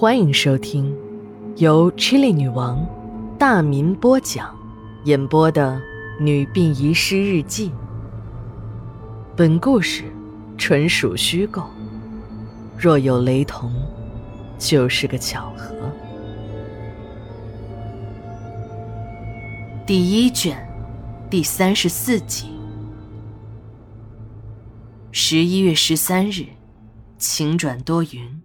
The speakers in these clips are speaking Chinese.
欢迎收听由 Chili 女王大民播讲、演播的《女病遗失日记》。本故事纯属虚构，若有雷同，就是个巧合。第一卷，第三十四集。十一月十三日，晴转多云。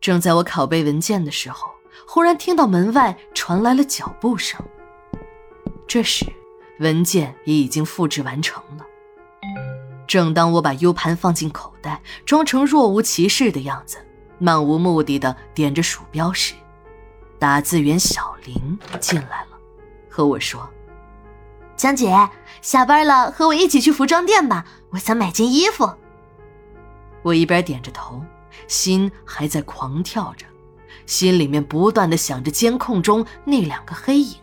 正在我拷贝文件的时候，忽然听到门外传来了脚步声。这时，文件也已经复制完成了。正当我把 U 盘放进口袋，装成若无其事的样子，漫无目的的点着鼠标时，打字员小林进来了，和我说：“江姐，下班了，和我一起去服装店吧，我想买件衣服。”我一边点着头。心还在狂跳着，心里面不断的想着监控中那两个黑影，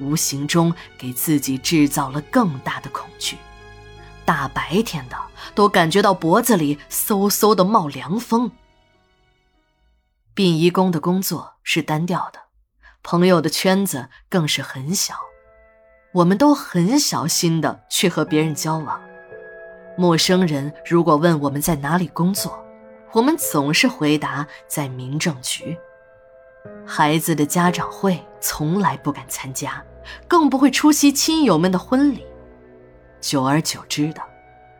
无形中给自己制造了更大的恐惧。大白天的都感觉到脖子里嗖嗖的冒凉风。殡仪工的工作是单调的，朋友的圈子更是很小，我们都很小心的去和别人交往。陌生人如果问我们在哪里工作，我们总是回答在民政局。孩子的家长会从来不敢参加，更不会出席亲友们的婚礼。久而久之的，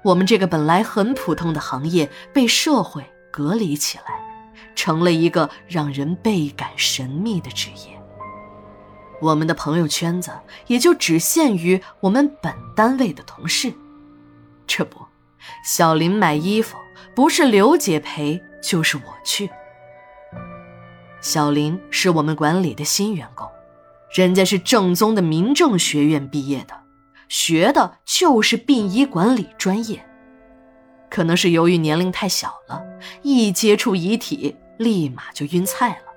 我们这个本来很普通的行业被社会隔离起来，成了一个让人倍感神秘的职业。我们的朋友圈子也就只限于我们本单位的同事。这不，小林买衣服。不是刘姐陪，就是我去。小林是我们管理的新员工，人家是正宗的民政学院毕业的，学的就是殡仪管理专业。可能是由于年龄太小了，一接触遗体立马就晕菜了，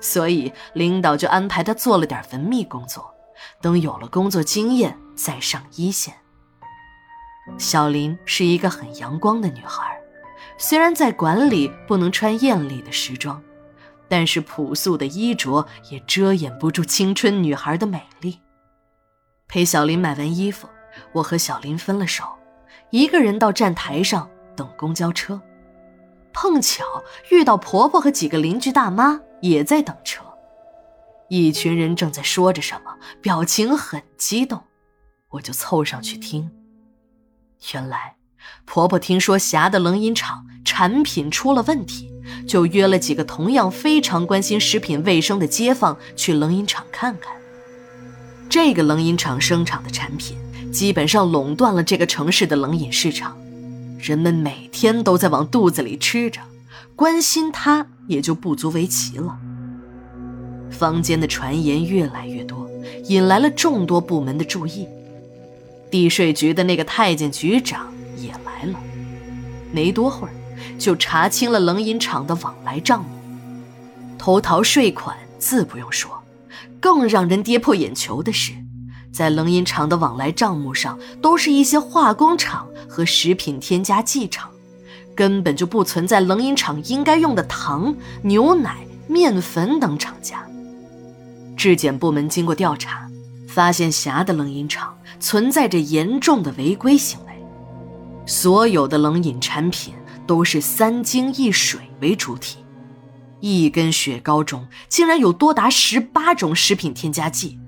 所以领导就安排他做了点文秘工作，等有了工作经验再上一线。小林是一个很阳光的女孩。虽然在馆里不能穿艳丽的时装，但是朴素的衣着也遮掩不住青春女孩的美丽。陪小林买完衣服，我和小林分了手，一个人到站台上等公交车。碰巧遇到婆婆和几个邻居大妈也在等车，一群人正在说着什么，表情很激动，我就凑上去听。原来。婆婆听说霞的冷饮厂产品出了问题，就约了几个同样非常关心食品卫生的街坊去冷饮厂看看。这个冷饮厂生产的产品基本上垄断了这个城市的冷饮市场，人们每天都在往肚子里吃着，关心它也就不足为奇了。坊间的传言越来越多，引来了众多部门的注意。地税局的那个太监局长。来了，没多会儿，就查清了冷饮厂的往来账目，偷逃税款自不用说，更让人跌破眼球的是，在冷饮厂的往来账目上都是一些化工厂和食品添加剂厂，根本就不存在冷饮厂应该用的糖、牛奶、面粉等厂家。质检部门经过调查，发现霞的冷饮厂存在着严重的违规行为。所有的冷饮产品都是三精一水为主体，一根雪糕中竟然有多达十八种食品添加剂，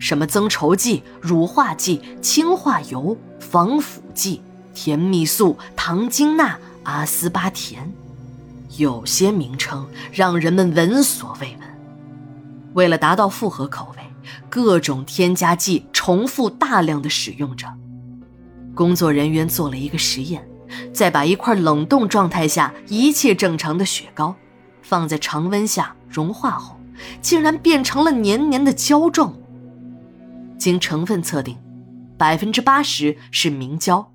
什么增稠剂、乳化剂、氢化油、防腐剂、甜蜜素、糖精钠、阿斯巴甜，有些名称让人们闻所未闻。为了达到复合口味，各种添加剂重复大量的使用着。工作人员做了一个实验，在把一块冷冻状态下一切正常的雪糕，放在常温下融化后，竟然变成了黏黏的胶状物。经成分测定，百分之八十是明胶，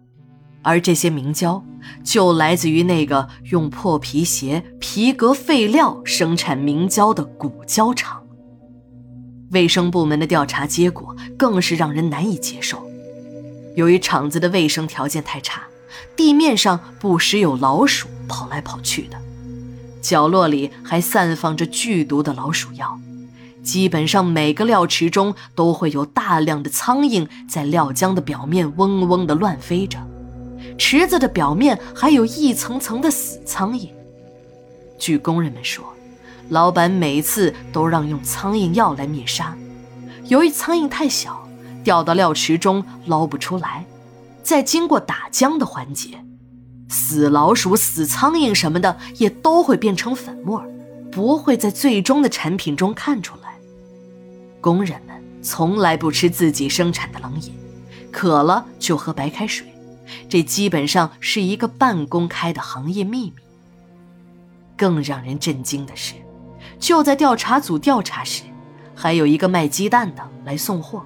而这些明胶就来自于那个用破皮鞋皮革废料生产明胶的古胶厂。卫生部门的调查结果更是让人难以接受。由于厂子的卫生条件太差，地面上不时有老鼠跑来跑去的，角落里还散放着剧毒的老鼠药。基本上每个料池中都会有大量的苍蝇在料浆的表面嗡嗡地乱飞着，池子的表面还有一层层的死苍蝇。据工人们说，老板每次都让用苍蝇药来灭杀。由于苍蝇太小，掉到料池中捞不出来，再经过打浆的环节，死老鼠、死苍蝇什么的也都会变成粉末，不会在最终的产品中看出来。工人们从来不吃自己生产的冷饮，渴了就喝白开水，这基本上是一个半公开的行业秘密。更让人震惊的是，就在调查组调查时，还有一个卖鸡蛋的来送货，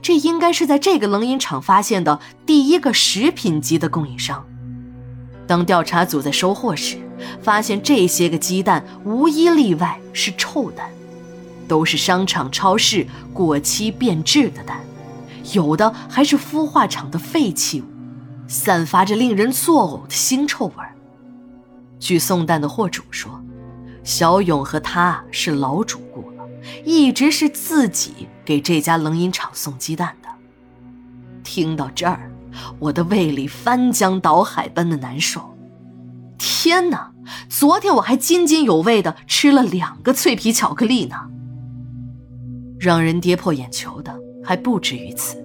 这应该是在这个冷饮厂发现的第一个食品级的供应商。当调查组在收货时，发现这些个鸡蛋无一例外是臭蛋。都是商场、超市过期变质的蛋，有的还是孵化厂的废弃物，散发着令人作呕的腥臭味儿。据送蛋的货主说，小勇和他是老主顾了，一直是自己给这家冷饮厂送鸡蛋的。听到这儿，我的胃里翻江倒海般的难受。天哪！昨天我还津津有味的吃了两个脆皮巧克力呢。让人跌破眼球的还不止于此，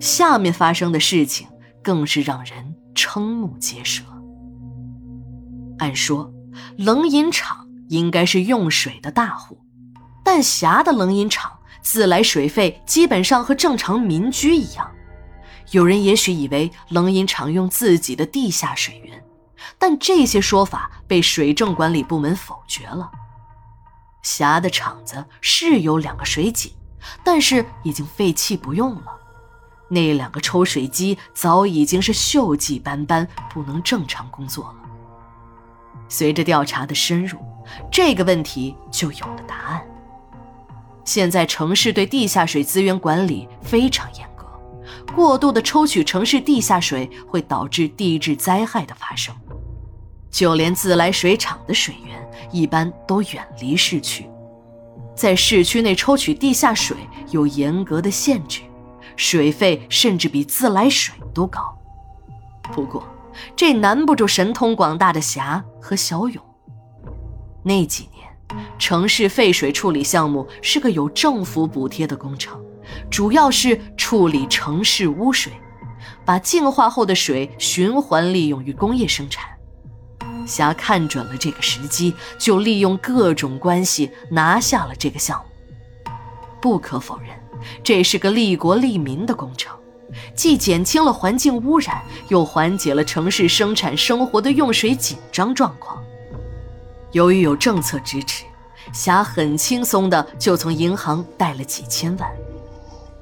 下面发生的事情更是让人瞠目结舌。按说，冷饮厂应该是用水的大户，但霞的冷饮厂自来水费基本上和正常民居一样。有人也许以为冷饮厂用自己的地下水源，但这些说法被水政管理部门否决了。辖的厂子是有两个水井，但是已经废弃不用了。那两个抽水机早已经是锈迹斑斑，不能正常工作了。随着调查的深入，这个问题就有了答案。现在城市对地下水资源管理非常严格，过度的抽取城市地下水会导致地质灾害的发生。就连自来水厂的水源一般都远离市区，在市区内抽取地下水有严格的限制，水费甚至比自来水都高。不过，这难不住神通广大的霞和小勇。那几，城市废水处理项目是个有政府补贴的工程，主要是处理城市污水，把净化后的水循环利用于工业生产。霞看准了这个时机，就利用各种关系拿下了这个项目。不可否认，这是个利国利民的工程，既减轻了环境污染，又缓解了城市生产生活的用水紧张状况。由于有政策支持，霞很轻松的就从银行贷了几千万，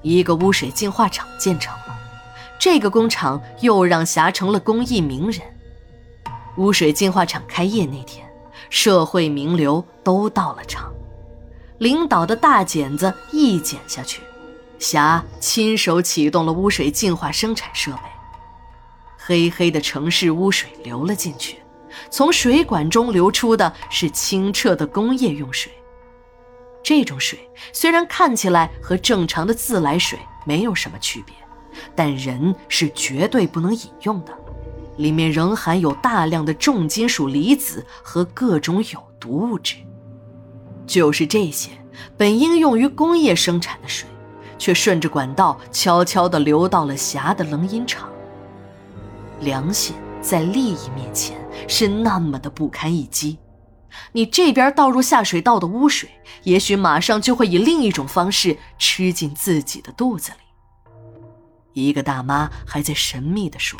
一个污水净化厂建成了。这个工厂又让霞成了公益名人。污水净化厂开业那天，社会名流都到了场。领导的大剪子一剪下去，霞亲手启动了污水净化生产设备。黑黑的城市污水流了进去，从水管中流出的是清澈的工业用水。这种水虽然看起来和正常的自来水没有什么区别，但人是绝对不能饮用的。里面仍含有大量的重金属离子和各种有毒物质，就是这些本应用于工业生产的水，却顺着管道悄悄地流到了峡的冷饮厂。良心在利益面前是那么的不堪一击，你这边倒入下水道的污水，也许马上就会以另一种方式吃进自己的肚子里。一个大妈还在神秘地说。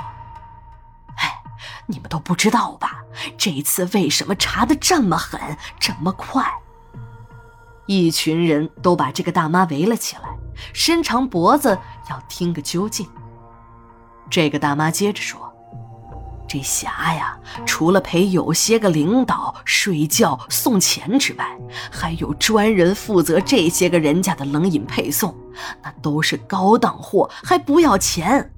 哎你们都不知道吧？这一次为什么查的这么狠，这么快？一群人都把这个大妈围了起来，伸长脖子要听个究竟。这个大妈接着说：“这霞呀，除了陪有些个领导睡觉送钱之外，还有专人负责这些个人家的冷饮配送，那都是高档货，还不要钱。”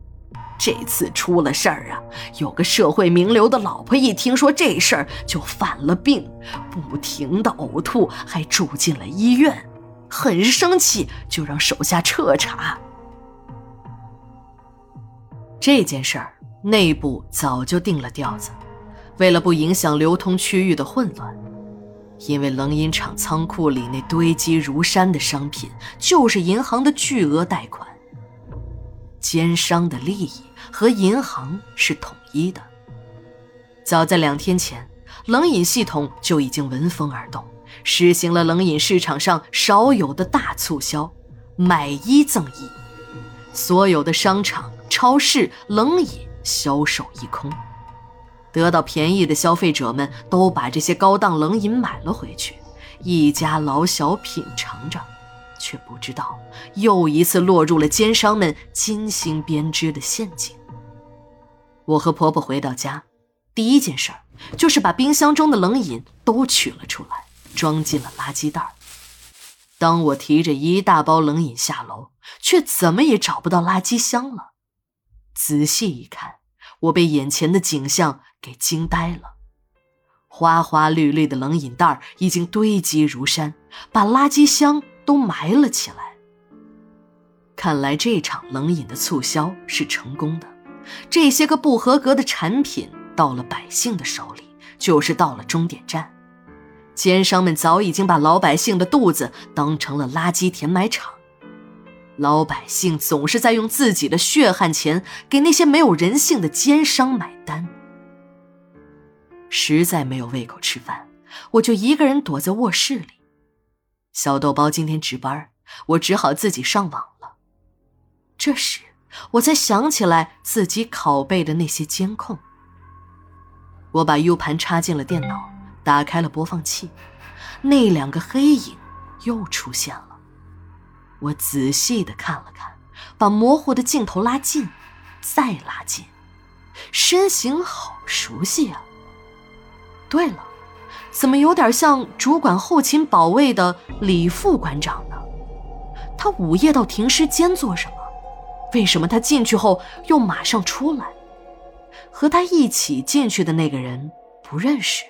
这次出了事儿啊！有个社会名流的老婆一听说这事儿就犯了病，不停的呕吐，还住进了医院。很生气，就让手下彻查。这件事儿内部早就定了调子，为了不影响流通区域的混乱，因为冷饮厂仓库里那堆积如山的商品，就是银行的巨额贷款。奸商的利益和银行是统一的。早在两天前，冷饮系统就已经闻风而动。实行了冷饮市场上少有的大促销，买一赠一，所有的商场、超市冷饮销售一空，得到便宜的消费者们都把这些高档冷饮买了回去，一家老小品尝着，却不知道又一次落入了奸商们精心编织的陷阱。我和婆婆回到家，第一件事儿就是把冰箱中的冷饮都取了出来。装进了垃圾袋。当我提着一大包冷饮下楼，却怎么也找不到垃圾箱了。仔细一看，我被眼前的景象给惊呆了。花花绿绿的冷饮袋已经堆积如山，把垃圾箱都埋了起来。看来这场冷饮的促销是成功的。这些个不合格的产品到了百姓的手里，就是到了终点站。奸商们早已经把老百姓的肚子当成了垃圾填埋场，老百姓总是在用自己的血汗钱给那些没有人性的奸商买单。实在没有胃口吃饭，我就一个人躲在卧室里。小豆包今天值班，我只好自己上网了。这时，我才想起来自己拷贝的那些监控。我把 U 盘插进了电脑。打开了播放器，那两个黑影又出现了。我仔细的看了看，把模糊的镜头拉近，再拉近，身形好熟悉啊！对了，怎么有点像主管后勤保卫的李副馆长呢？他午夜到停尸间做什么？为什么他进去后又马上出来？和他一起进去的那个人不认识。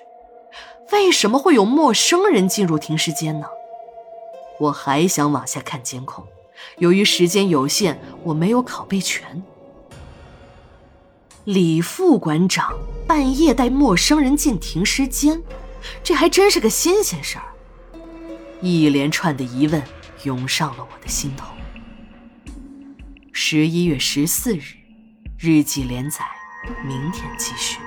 为什么会有陌生人进入停尸间呢？我还想往下看监控，由于时间有限，我没有拷贝全。李副馆长半夜带陌生人进停尸间，这还真是个新鲜事儿。一连串的疑问涌上了我的心头。十一月十四日，日记连载，明天继续。